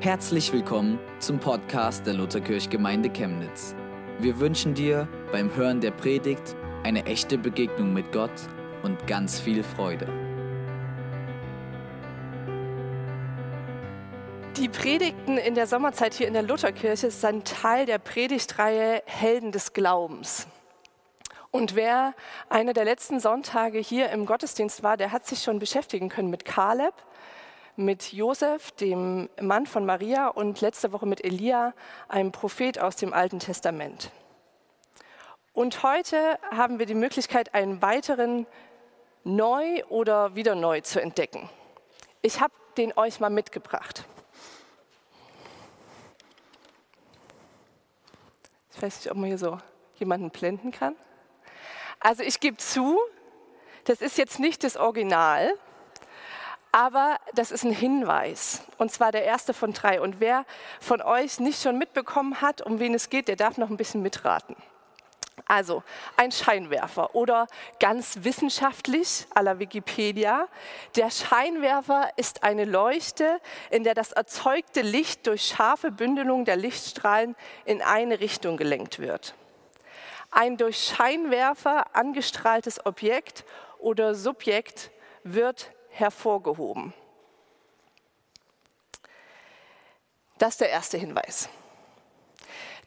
Herzlich willkommen zum Podcast der Lutherkirchgemeinde Chemnitz. Wir wünschen dir beim Hören der Predigt eine echte Begegnung mit Gott und ganz viel Freude. Die Predigten in der Sommerzeit hier in der Lutherkirche sind Teil der Predigtreihe Helden des Glaubens. Und wer einer der letzten Sonntage hier im Gottesdienst war, der hat sich schon beschäftigen können mit Kaleb, mit Josef, dem Mann von Maria, und letzte Woche mit Elia, einem Prophet aus dem Alten Testament. Und heute haben wir die Möglichkeit, einen weiteren neu oder wieder neu zu entdecken. Ich habe den euch mal mitgebracht. Ich weiß nicht, ob man hier so jemanden blenden kann. Also ich gebe zu, das ist jetzt nicht das Original, aber das ist ein Hinweis, und zwar der erste von drei. Und wer von euch nicht schon mitbekommen hat, um wen es geht, der darf noch ein bisschen mitraten. Also ein Scheinwerfer oder ganz wissenschaftlich à la Wikipedia. Der Scheinwerfer ist eine Leuchte, in der das erzeugte Licht durch scharfe Bündelung der Lichtstrahlen in eine Richtung gelenkt wird. Ein durch Scheinwerfer angestrahltes Objekt oder Subjekt wird hervorgehoben. Das ist der erste Hinweis.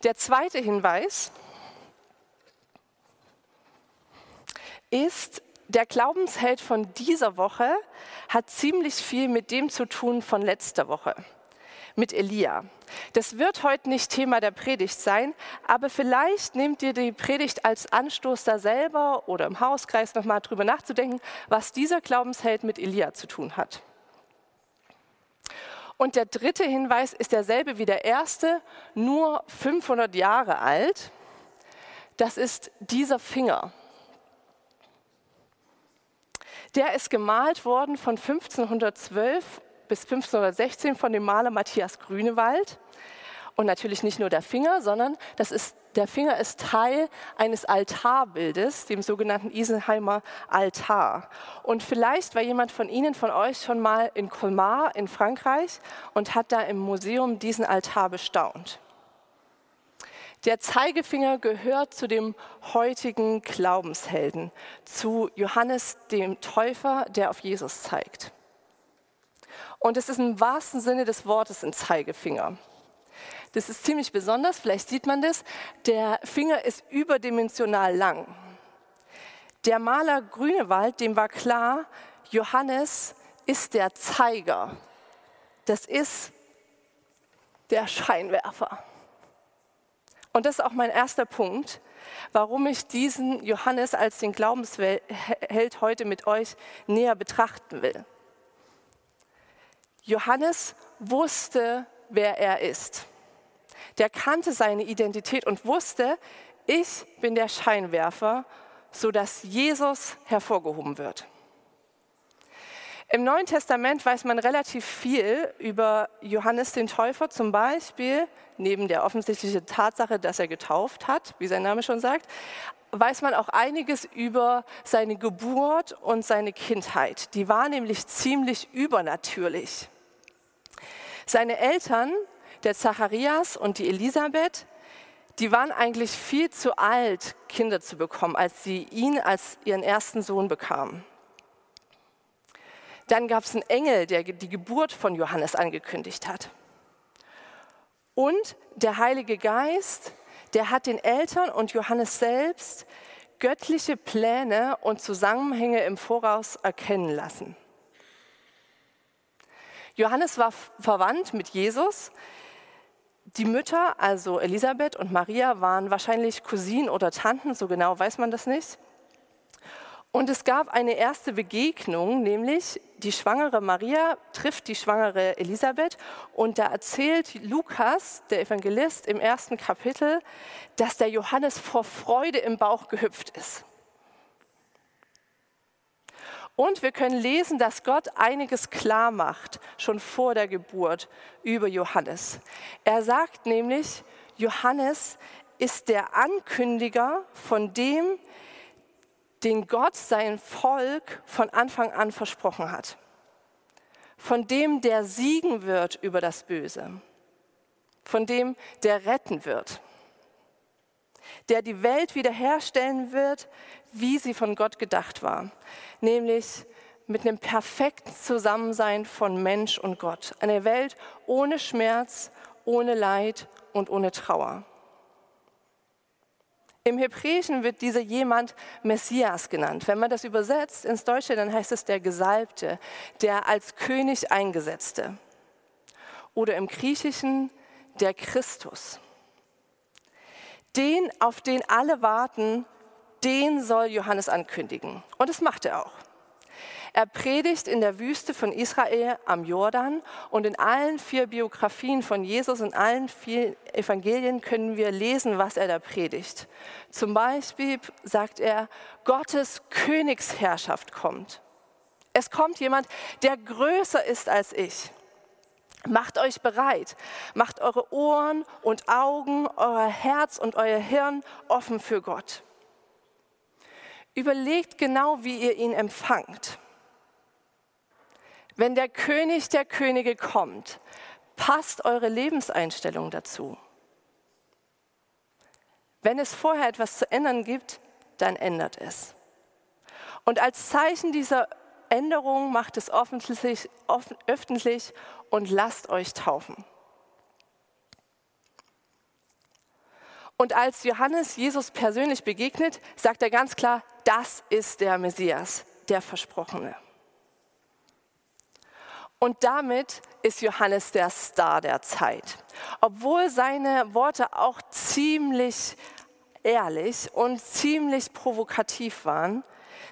Der zweite Hinweis ist, der Glaubensheld von dieser Woche hat ziemlich viel mit dem zu tun von letzter Woche mit Elia. Das wird heute nicht Thema der Predigt sein, aber vielleicht nehmt ihr die Predigt als Anstoß da selber oder im Hauskreis nochmal drüber nachzudenken, was dieser Glaubensheld mit Elia zu tun hat. Und der dritte Hinweis ist derselbe wie der erste, nur 500 Jahre alt. Das ist dieser Finger. Der ist gemalt worden von 1512 bis 1516 von dem Maler Matthias Grünewald. Und natürlich nicht nur der Finger, sondern das ist, der Finger ist Teil eines Altarbildes, dem sogenannten Isenheimer Altar. Und vielleicht war jemand von Ihnen, von euch schon mal in Colmar in Frankreich und hat da im Museum diesen Altar bestaunt. Der Zeigefinger gehört zu dem heutigen Glaubenshelden, zu Johannes dem Täufer, der auf Jesus zeigt. Und es ist im wahrsten Sinne des Wortes ein Zeigefinger. Das ist ziemlich besonders, vielleicht sieht man das. Der Finger ist überdimensional lang. Der Maler Grünewald, dem war klar, Johannes ist der Zeiger. Das ist der Scheinwerfer. Und das ist auch mein erster Punkt, warum ich diesen Johannes als den Glaubensheld heute mit euch näher betrachten will. Johannes wusste, wer er ist. Der kannte seine Identität und wusste, ich bin der Scheinwerfer, sodass Jesus hervorgehoben wird. Im Neuen Testament weiß man relativ viel über Johannes den Täufer, zum Beispiel neben der offensichtlichen Tatsache, dass er getauft hat, wie sein Name schon sagt, weiß man auch einiges über seine Geburt und seine Kindheit. Die war nämlich ziemlich übernatürlich. Seine Eltern, der Zacharias und die Elisabeth, die waren eigentlich viel zu alt, Kinder zu bekommen, als sie ihn als ihren ersten Sohn bekamen. Dann gab es einen Engel, der die Geburt von Johannes angekündigt hat. Und der Heilige Geist, der hat den Eltern und Johannes selbst göttliche Pläne und Zusammenhänge im Voraus erkennen lassen. Johannes war verwandt mit Jesus. Die Mütter, also Elisabeth und Maria, waren wahrscheinlich Cousinen oder Tanten, so genau weiß man das nicht. Und es gab eine erste Begegnung, nämlich die schwangere Maria trifft die schwangere Elisabeth und da erzählt Lukas, der Evangelist, im ersten Kapitel, dass der Johannes vor Freude im Bauch gehüpft ist. Und wir können lesen, dass Gott einiges klar macht, schon vor der Geburt über Johannes. Er sagt nämlich, Johannes ist der Ankündiger von dem, den Gott sein Volk von Anfang an versprochen hat. von dem, der siegen wird über das Böse, von dem, der retten wird, der die Welt wiederherstellen wird, wie sie von Gott gedacht war, nämlich mit einem perfekten Zusammensein von Mensch und Gott. Eine Welt ohne Schmerz, ohne Leid und ohne Trauer. Im Hebräischen wird dieser jemand Messias genannt. Wenn man das übersetzt ins Deutsche, dann heißt es der Gesalbte, der als König eingesetzte. Oder im Griechischen der Christus. Den, auf den alle warten, den soll Johannes ankündigen. Und das macht er auch. Er predigt in der Wüste von Israel am Jordan und in allen vier Biografien von Jesus, in allen vier Evangelien können wir lesen, was er da predigt. Zum Beispiel sagt er, Gottes Königsherrschaft kommt. Es kommt jemand, der größer ist als ich. Macht euch bereit, macht eure Ohren und Augen, euer Herz und euer Hirn offen für Gott. Überlegt genau, wie ihr ihn empfangt. Wenn der König der Könige kommt, passt eure Lebenseinstellung dazu. Wenn es vorher etwas zu ändern gibt, dann ändert es. Und als Zeichen dieser Änderung macht es öffentlich, öffentlich und lasst euch taufen. Und als Johannes Jesus persönlich begegnet, sagt er ganz klar, das ist der Messias, der Versprochene. Und damit ist Johannes der Star der Zeit. Obwohl seine Worte auch ziemlich ehrlich und ziemlich provokativ waren,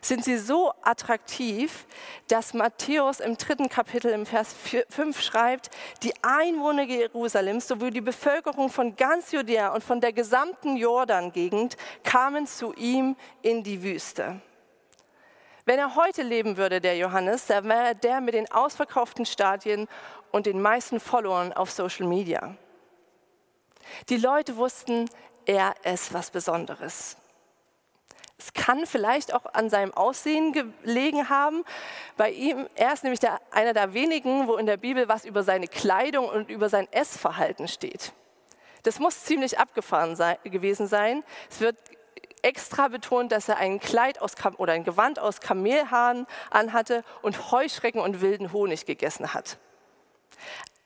sind sie so attraktiv, dass Matthäus im dritten Kapitel im Vers 5 schreibt, die Einwohner Jerusalems sowie die Bevölkerung von ganz Judäa und von der gesamten Jordan-Gegend kamen zu ihm in die Wüste. Wenn er heute leben würde, der Johannes, dann wäre der mit den ausverkauften Stadien und den meisten Followern auf Social Media. Die Leute wussten, er ist was Besonderes. Es kann vielleicht auch an seinem Aussehen gelegen haben. Bei ihm, er ist nämlich der, einer der wenigen, wo in der Bibel was über seine Kleidung und über sein Essverhalten steht. Das muss ziemlich abgefahren sein, gewesen sein. Es wird extra betont, dass er ein Kleid aus oder ein Gewand aus Kamelhaaren anhatte und Heuschrecken und wilden Honig gegessen hat.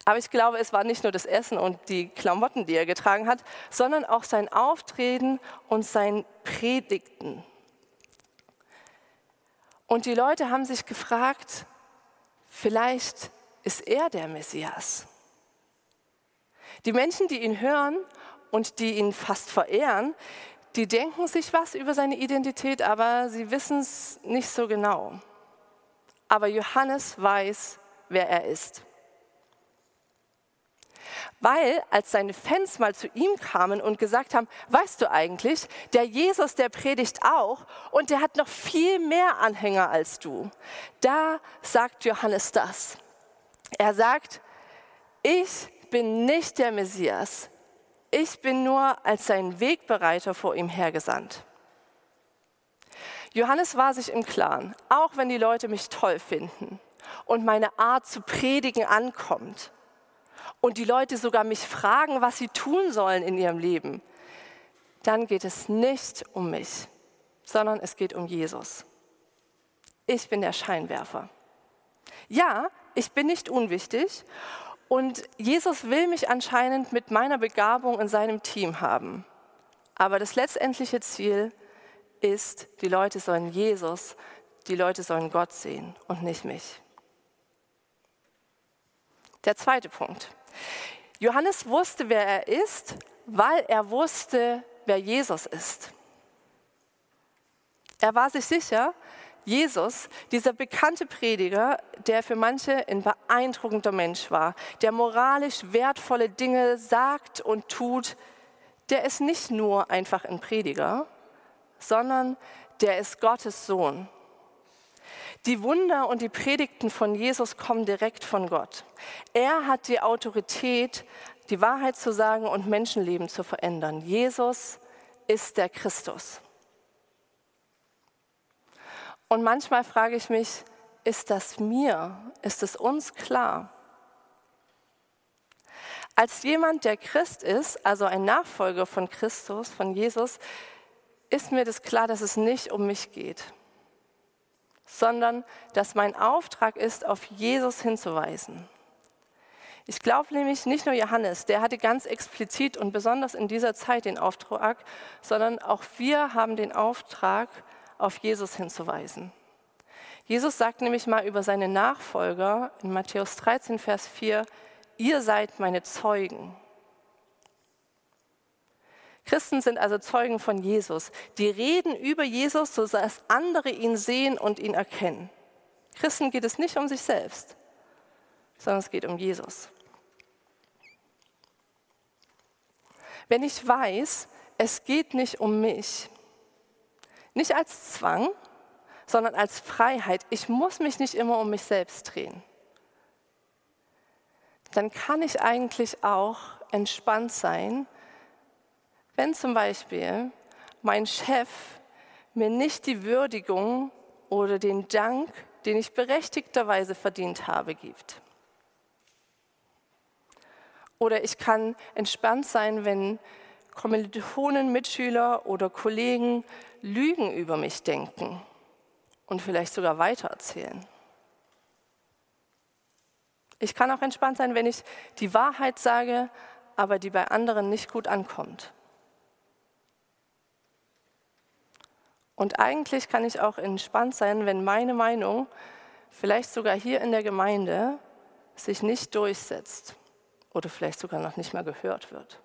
Aber ich glaube, es war nicht nur das Essen und die Klamotten, die er getragen hat, sondern auch sein Auftreten und sein Predigten. Und die Leute haben sich gefragt, vielleicht ist er der Messias. Die Menschen, die ihn hören und die ihn fast verehren, die denken sich was über seine Identität, aber sie wissen es nicht so genau. Aber Johannes weiß, wer er ist. Weil als seine Fans mal zu ihm kamen und gesagt haben, weißt du eigentlich, der Jesus, der predigt auch und der hat noch viel mehr Anhänger als du. Da sagt Johannes das. Er sagt, ich bin nicht der Messias, ich bin nur als sein Wegbereiter vor ihm hergesandt. Johannes war sich im Klaren, auch wenn die Leute mich toll finden und meine Art zu predigen ankommt und die Leute sogar mich fragen, was sie tun sollen in ihrem Leben, dann geht es nicht um mich, sondern es geht um Jesus. Ich bin der Scheinwerfer. Ja, ich bin nicht unwichtig und Jesus will mich anscheinend mit meiner Begabung in seinem Team haben. Aber das letztendliche Ziel ist, die Leute sollen Jesus, die Leute sollen Gott sehen und nicht mich. Der zweite Punkt. Johannes wusste, wer er ist, weil er wusste, wer Jesus ist. Er war sich sicher, Jesus, dieser bekannte Prediger, der für manche ein beeindruckender Mensch war, der moralisch wertvolle Dinge sagt und tut, der ist nicht nur einfach ein Prediger, sondern der ist Gottes Sohn. Die Wunder und die Predigten von Jesus kommen direkt von Gott. Er hat die Autorität, die Wahrheit zu sagen und Menschenleben zu verändern. Jesus ist der Christus. Und manchmal frage ich mich, ist das mir, ist es uns klar. Als jemand, der Christ ist, also ein Nachfolger von Christus, von Jesus, ist mir das klar, dass es nicht um mich geht, sondern dass mein Auftrag ist, auf Jesus hinzuweisen. Ich glaube nämlich nicht nur Johannes, der hatte ganz explizit und besonders in dieser Zeit den Auftrag, sondern auch wir haben den Auftrag, auf Jesus hinzuweisen. Jesus sagt nämlich mal über seine Nachfolger in Matthäus 13, Vers 4, ihr seid meine Zeugen. Christen sind also Zeugen von Jesus. Die reden über Jesus, sodass andere ihn sehen und ihn erkennen. Christen geht es nicht um sich selbst, sondern es geht um Jesus. Wenn ich weiß, es geht nicht um mich, nicht als Zwang, sondern als Freiheit, ich muss mich nicht immer um mich selbst drehen, dann kann ich eigentlich auch entspannt sein, wenn zum Beispiel mein Chef mir nicht die Würdigung oder den Dank, den ich berechtigterweise verdient habe, gibt. Oder ich kann entspannt sein, wenn Kommilitonen, Mitschüler oder Kollegen Lügen über mich denken und vielleicht sogar weitererzählen. Ich kann auch entspannt sein, wenn ich die Wahrheit sage, aber die bei anderen nicht gut ankommt. Und eigentlich kann ich auch entspannt sein, wenn meine Meinung, vielleicht sogar hier in der Gemeinde, sich nicht durchsetzt oder vielleicht sogar noch nicht mal gehört wird.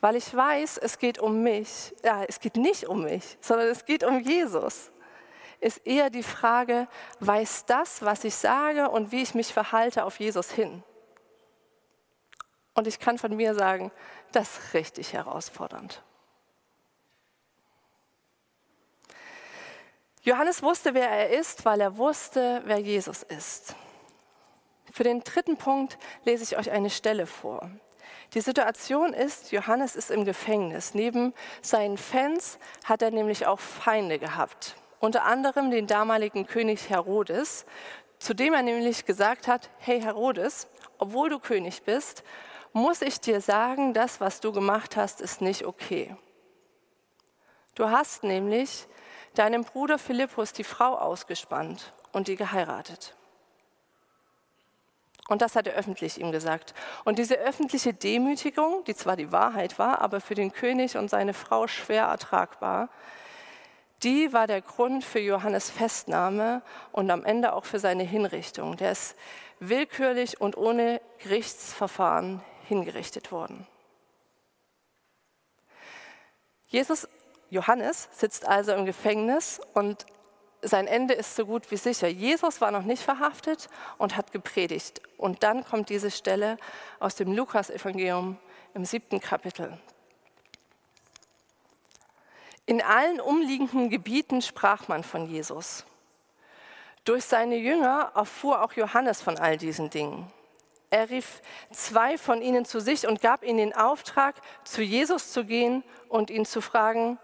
Weil ich weiß, es geht um mich. Ja, es geht nicht um mich, sondern es geht um Jesus. Ist eher die Frage, weiß das, was ich sage und wie ich mich verhalte, auf Jesus hin? Und ich kann von mir sagen, das ist richtig herausfordernd. Johannes wusste, wer er ist, weil er wusste, wer Jesus ist. Für den dritten Punkt lese ich euch eine Stelle vor. Die Situation ist, Johannes ist im Gefängnis. Neben seinen Fans hat er nämlich auch Feinde gehabt. Unter anderem den damaligen König Herodes, zu dem er nämlich gesagt hat, hey Herodes, obwohl du König bist, muss ich dir sagen, das, was du gemacht hast, ist nicht okay. Du hast nämlich deinem Bruder Philippus die Frau ausgespannt und die geheiratet. Und das hat er öffentlich ihm gesagt. Und diese öffentliche Demütigung, die zwar die Wahrheit war, aber für den König und seine Frau schwer ertragbar, die war der Grund für Johannes Festnahme und am Ende auch für seine Hinrichtung. Der ist willkürlich und ohne Gerichtsverfahren hingerichtet worden. Jesus Johannes sitzt also im Gefängnis und sein Ende ist so gut wie sicher. Jesus war noch nicht verhaftet und hat gepredigt. Und dann kommt diese Stelle aus dem Lukas-Evangelium im siebten Kapitel. In allen umliegenden Gebieten sprach man von Jesus. Durch seine Jünger erfuhr auch Johannes von all diesen Dingen. Er rief zwei von ihnen zu sich und gab ihnen den Auftrag, zu Jesus zu gehen und ihn zu fragen,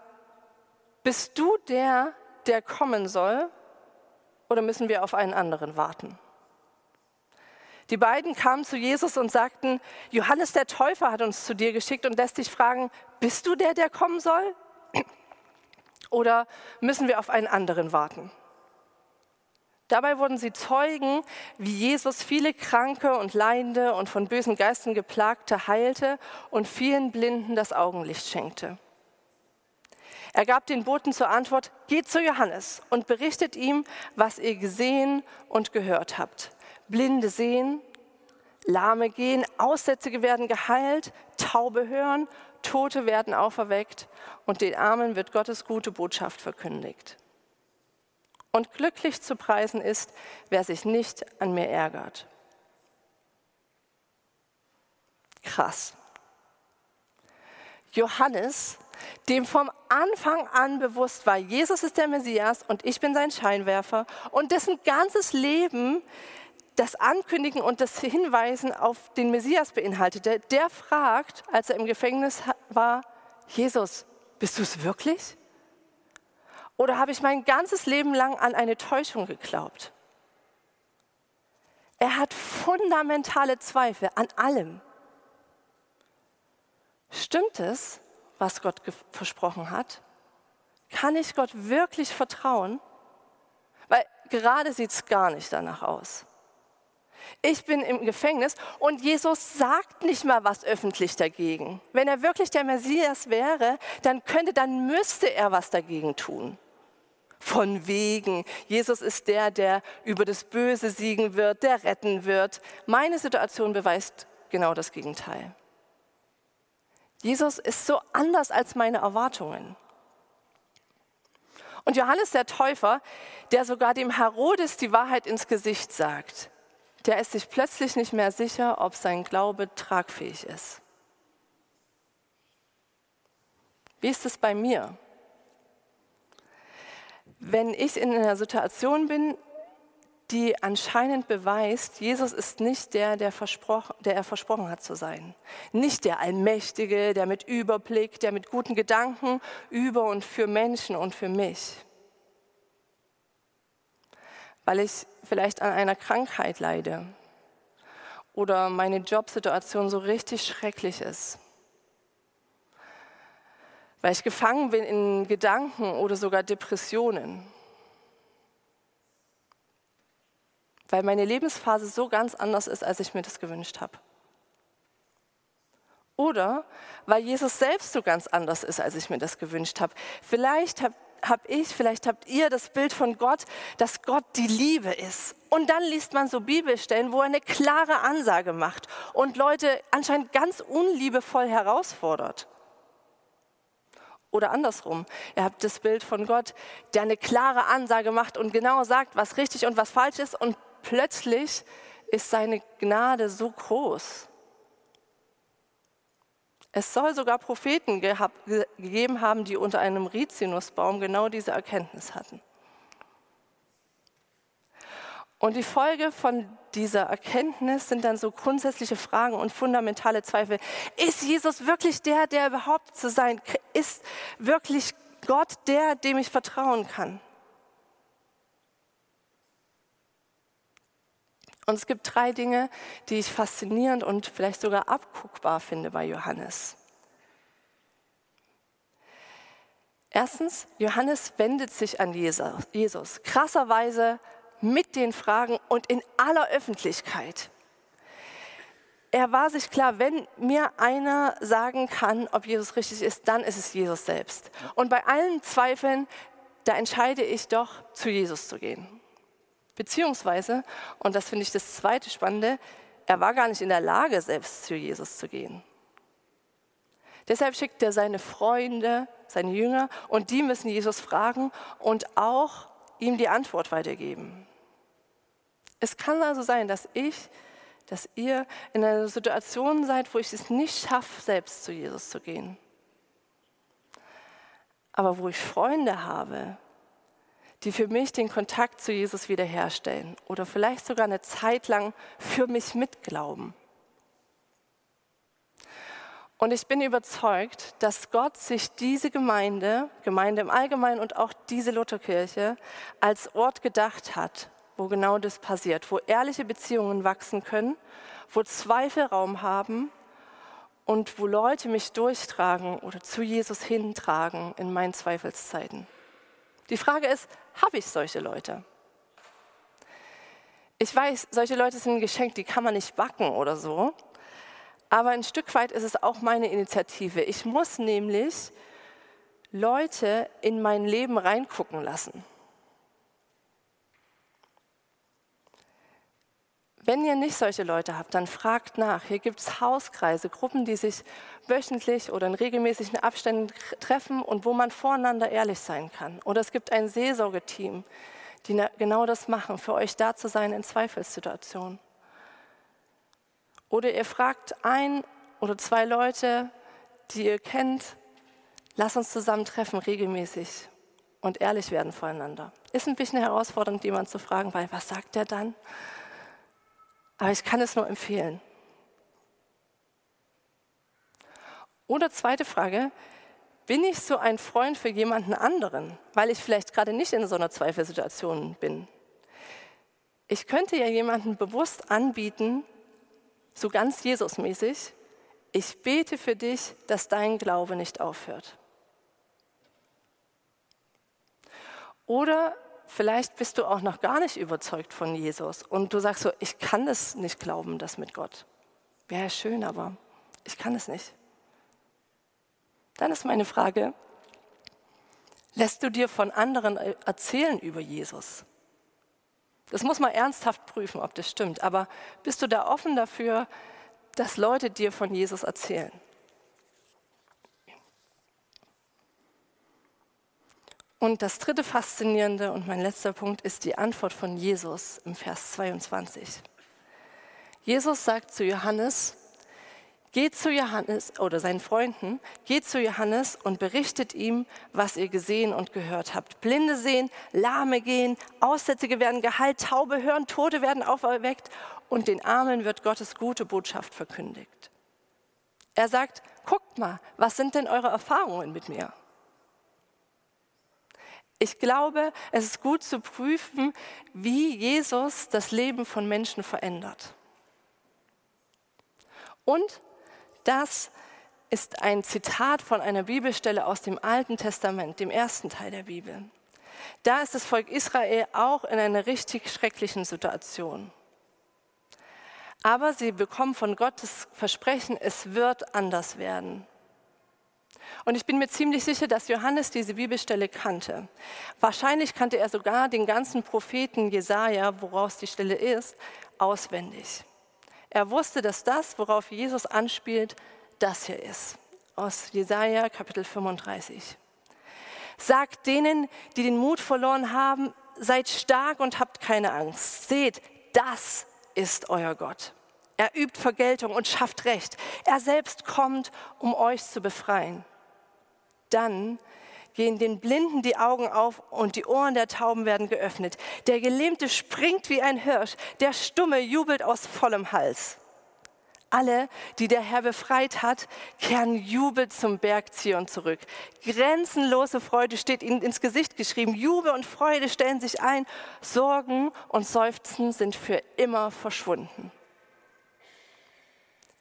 bist du der, der kommen soll, oder müssen wir auf einen anderen warten? Die beiden kamen zu Jesus und sagten, Johannes der Täufer hat uns zu dir geschickt und lässt dich fragen, bist du der, der kommen soll? Oder müssen wir auf einen anderen warten? Dabei wurden sie Zeugen, wie Jesus viele Kranke und Leidende und von bösen Geistern geplagte heilte und vielen Blinden das Augenlicht schenkte. Er gab den Boten zur Antwort, geht zu Johannes und berichtet ihm, was ihr gesehen und gehört habt. Blinde sehen, Lahme gehen, Aussätzige werden geheilt, Taube hören, Tote werden auferweckt und den Armen wird Gottes gute Botschaft verkündigt. Und glücklich zu preisen ist, wer sich nicht an mir ärgert. Krass. Johannes dem vom Anfang an bewusst war, Jesus ist der Messias und ich bin sein Scheinwerfer und dessen ganzes Leben das Ankündigen und das Hinweisen auf den Messias beinhaltete, der fragt, als er im Gefängnis war, Jesus, bist du es wirklich? Oder habe ich mein ganzes Leben lang an eine Täuschung geglaubt? Er hat fundamentale Zweifel an allem. Stimmt es, was Gott versprochen hat? Kann ich Gott wirklich vertrauen? Weil gerade sieht es gar nicht danach aus. Ich bin im Gefängnis und Jesus sagt nicht mal was öffentlich dagegen. Wenn er wirklich der Messias wäre, dann könnte, dann müsste er was dagegen tun. Von wegen, Jesus ist der, der über das Böse siegen wird, der retten wird. Meine Situation beweist genau das Gegenteil. Jesus ist so anders als meine Erwartungen. Und Johannes der Täufer, der sogar dem Herodes die Wahrheit ins Gesicht sagt, der ist sich plötzlich nicht mehr sicher, ob sein Glaube tragfähig ist. Wie ist es bei mir? Wenn ich in einer Situation bin, die anscheinend beweist, Jesus ist nicht der, der, der, er versprochen hat zu sein. Nicht der Allmächtige, der mit Überblick, der mit guten Gedanken über und für Menschen und für mich. Weil ich vielleicht an einer Krankheit leide oder meine Jobsituation so richtig schrecklich ist, weil ich gefangen bin in Gedanken oder sogar Depressionen, weil meine Lebensphase so ganz anders ist, als ich mir das gewünscht habe. Oder weil Jesus selbst so ganz anders ist, als ich mir das gewünscht habe. Vielleicht habt habe ich, vielleicht habt ihr das Bild von Gott, dass Gott die Liebe ist. Und dann liest man so Bibelstellen, wo er eine klare Ansage macht und Leute anscheinend ganz unliebevoll herausfordert. Oder andersrum, ihr habt das Bild von Gott, der eine klare Ansage macht und genau sagt, was richtig und was falsch ist und plötzlich ist seine Gnade so groß es soll sogar Propheten gehabt, gegeben haben, die unter einem Rizinusbaum genau diese Erkenntnis hatten. Und die Folge von dieser Erkenntnis sind dann so grundsätzliche Fragen und fundamentale Zweifel. Ist Jesus wirklich der, der überhaupt zu sein? Ist wirklich Gott der, dem ich vertrauen kann? Und es gibt drei Dinge, die ich faszinierend und vielleicht sogar abguckbar finde bei Johannes. Erstens, Johannes wendet sich an Jesus, krasserweise mit den Fragen und in aller Öffentlichkeit. Er war sich klar, wenn mir einer sagen kann, ob Jesus richtig ist, dann ist es Jesus selbst. Und bei allen Zweifeln, da entscheide ich doch, zu Jesus zu gehen. Beziehungsweise, und das finde ich das zweite Spannende, er war gar nicht in der Lage, selbst zu Jesus zu gehen. Deshalb schickt er seine Freunde, seine Jünger, und die müssen Jesus fragen und auch ihm die Antwort weitergeben. Es kann also sein, dass ich, dass ihr in einer Situation seid, wo ich es nicht schaffe, selbst zu Jesus zu gehen. Aber wo ich Freunde habe, die für mich den Kontakt zu Jesus wiederherstellen oder vielleicht sogar eine Zeit lang für mich mitglauben. Und ich bin überzeugt, dass Gott sich diese Gemeinde, Gemeinde im Allgemeinen und auch diese Lutherkirche als Ort gedacht hat, wo genau das passiert, wo ehrliche Beziehungen wachsen können, wo Zweifel Raum haben und wo Leute mich durchtragen oder zu Jesus hintragen in meinen Zweifelszeiten. Die Frage ist, habe ich solche Leute? Ich weiß, solche Leute sind ein Geschenk, die kann man nicht backen oder so. Aber ein Stück weit ist es auch meine Initiative. Ich muss nämlich Leute in mein Leben reingucken lassen. Wenn ihr nicht solche Leute habt, dann fragt nach. Hier gibt es Hauskreise, Gruppen, die sich wöchentlich oder in regelmäßigen Abständen treffen und wo man voreinander ehrlich sein kann. Oder es gibt ein Seelsorgeteam, die genau das machen, für euch da zu sein in Zweifelssituationen. Oder ihr fragt ein oder zwei Leute, die ihr kennt, lasst uns zusammen treffen regelmäßig und ehrlich werden voreinander. Ist ein bisschen herausfordernd, jemanden zu fragen, weil was sagt der dann? Aber ich kann es nur empfehlen. Oder zweite Frage, Bin ich so ein Freund für jemanden anderen, weil ich vielleicht gerade nicht in so einer Zweifelsituation bin? Ich könnte ja jemanden bewusst anbieten, so ganz Jesusmäßig, ich bete für dich, dass dein Glaube nicht aufhört. Oder vielleicht bist du auch noch gar nicht überzeugt von Jesus und du sagst so, ich kann es nicht glauben, das mit Gott. Wäre schön, aber ich kann es nicht. Dann ist meine Frage, lässt du dir von anderen erzählen über Jesus? Das muss man ernsthaft prüfen, ob das stimmt. Aber bist du da offen dafür, dass Leute dir von Jesus erzählen? Und das dritte Faszinierende und mein letzter Punkt ist die Antwort von Jesus im Vers 22. Jesus sagt zu Johannes, Geht zu Johannes oder seinen Freunden, geht zu Johannes und berichtet ihm, was ihr gesehen und gehört habt. Blinde sehen, Lahme gehen, Aussätzige werden geheilt, Taube hören, Tote werden auferweckt und den Armen wird Gottes gute Botschaft verkündigt. Er sagt, guckt mal, was sind denn eure Erfahrungen mit mir? Ich glaube, es ist gut zu prüfen, wie Jesus das Leben von Menschen verändert. Und das ist ein Zitat von einer Bibelstelle aus dem Alten Testament, dem ersten Teil der Bibel. Da ist das Volk Israel auch in einer richtig schrecklichen Situation. Aber sie bekommen von Gottes Versprechen, es wird anders werden. Und ich bin mir ziemlich sicher, dass Johannes diese Bibelstelle kannte. Wahrscheinlich kannte er sogar den ganzen Propheten Jesaja, woraus die Stelle ist, auswendig. Er wusste, dass das, worauf Jesus anspielt, das hier ist. Aus Jesaja Kapitel 35. Sagt denen, die den Mut verloren haben, seid stark und habt keine Angst. Seht, das ist euer Gott. Er übt Vergeltung und schafft Recht. Er selbst kommt, um euch zu befreien. Dann gehen den Blinden die Augen auf und die Ohren der Tauben werden geöffnet. Der Gelähmte springt wie ein Hirsch, der Stumme jubelt aus vollem Hals. Alle, die der Herr befreit hat, kehren Jubel zum Berg Zion zurück. Grenzenlose Freude steht ihnen ins Gesicht geschrieben. Jubel und Freude stellen sich ein. Sorgen und Seufzen sind für immer verschwunden.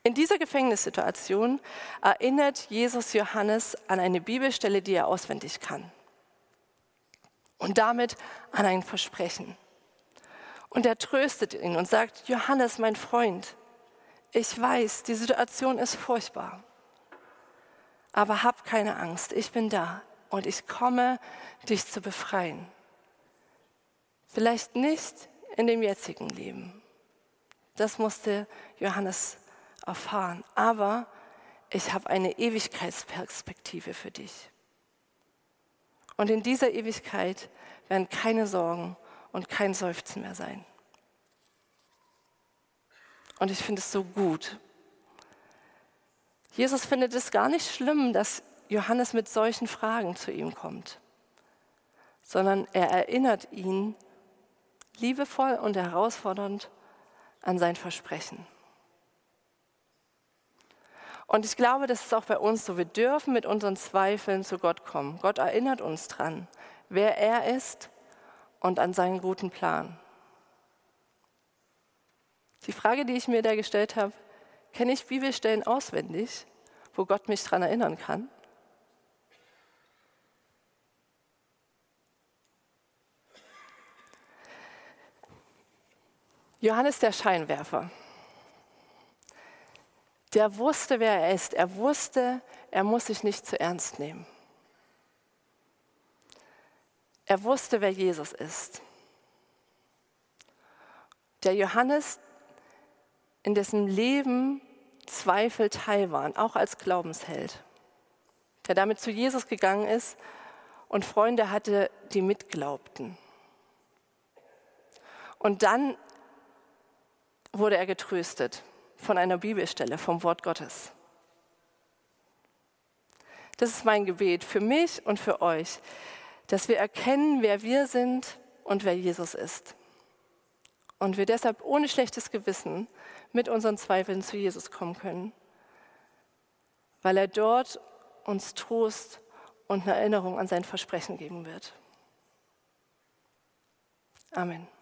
In dieser Gefängnissituation erinnert Jesus Johannes an eine Bibelstelle, die er auswendig kann. Und damit an ein Versprechen. Und er tröstet ihn und sagt, Johannes, mein Freund, ich weiß, die Situation ist furchtbar, aber hab keine Angst, ich bin da und ich komme, dich zu befreien. Vielleicht nicht in dem jetzigen Leben. Das musste Johannes erfahren. Aber ich habe eine Ewigkeitsperspektive für dich. Und in dieser Ewigkeit werden keine Sorgen und kein Seufzen mehr sein. Und ich finde es so gut. Jesus findet es gar nicht schlimm, dass Johannes mit solchen Fragen zu ihm kommt, sondern er erinnert ihn liebevoll und herausfordernd an sein Versprechen. Und ich glaube, das ist auch bei uns so. Wir dürfen mit unseren Zweifeln zu Gott kommen. Gott erinnert uns dran, wer er ist und an seinen guten Plan. Die Frage, die ich mir da gestellt habe, kenne ich Bibelstellen auswendig, wo Gott mich daran erinnern kann? Johannes der Scheinwerfer der wusste, wer er ist. Er wusste, er muss sich nicht zu ernst nehmen. Er wusste, wer Jesus ist. Der Johannes, in dessen Leben Zweifel teil waren, auch als Glaubensheld, der damit zu Jesus gegangen ist und Freunde hatte, die mitglaubten. Und dann wurde er getröstet von einer Bibelstelle, vom Wort Gottes. Das ist mein Gebet für mich und für euch, dass wir erkennen, wer wir sind und wer Jesus ist. Und wir deshalb ohne schlechtes Gewissen mit unseren Zweifeln zu Jesus kommen können, weil er dort uns Trost und eine Erinnerung an sein Versprechen geben wird. Amen.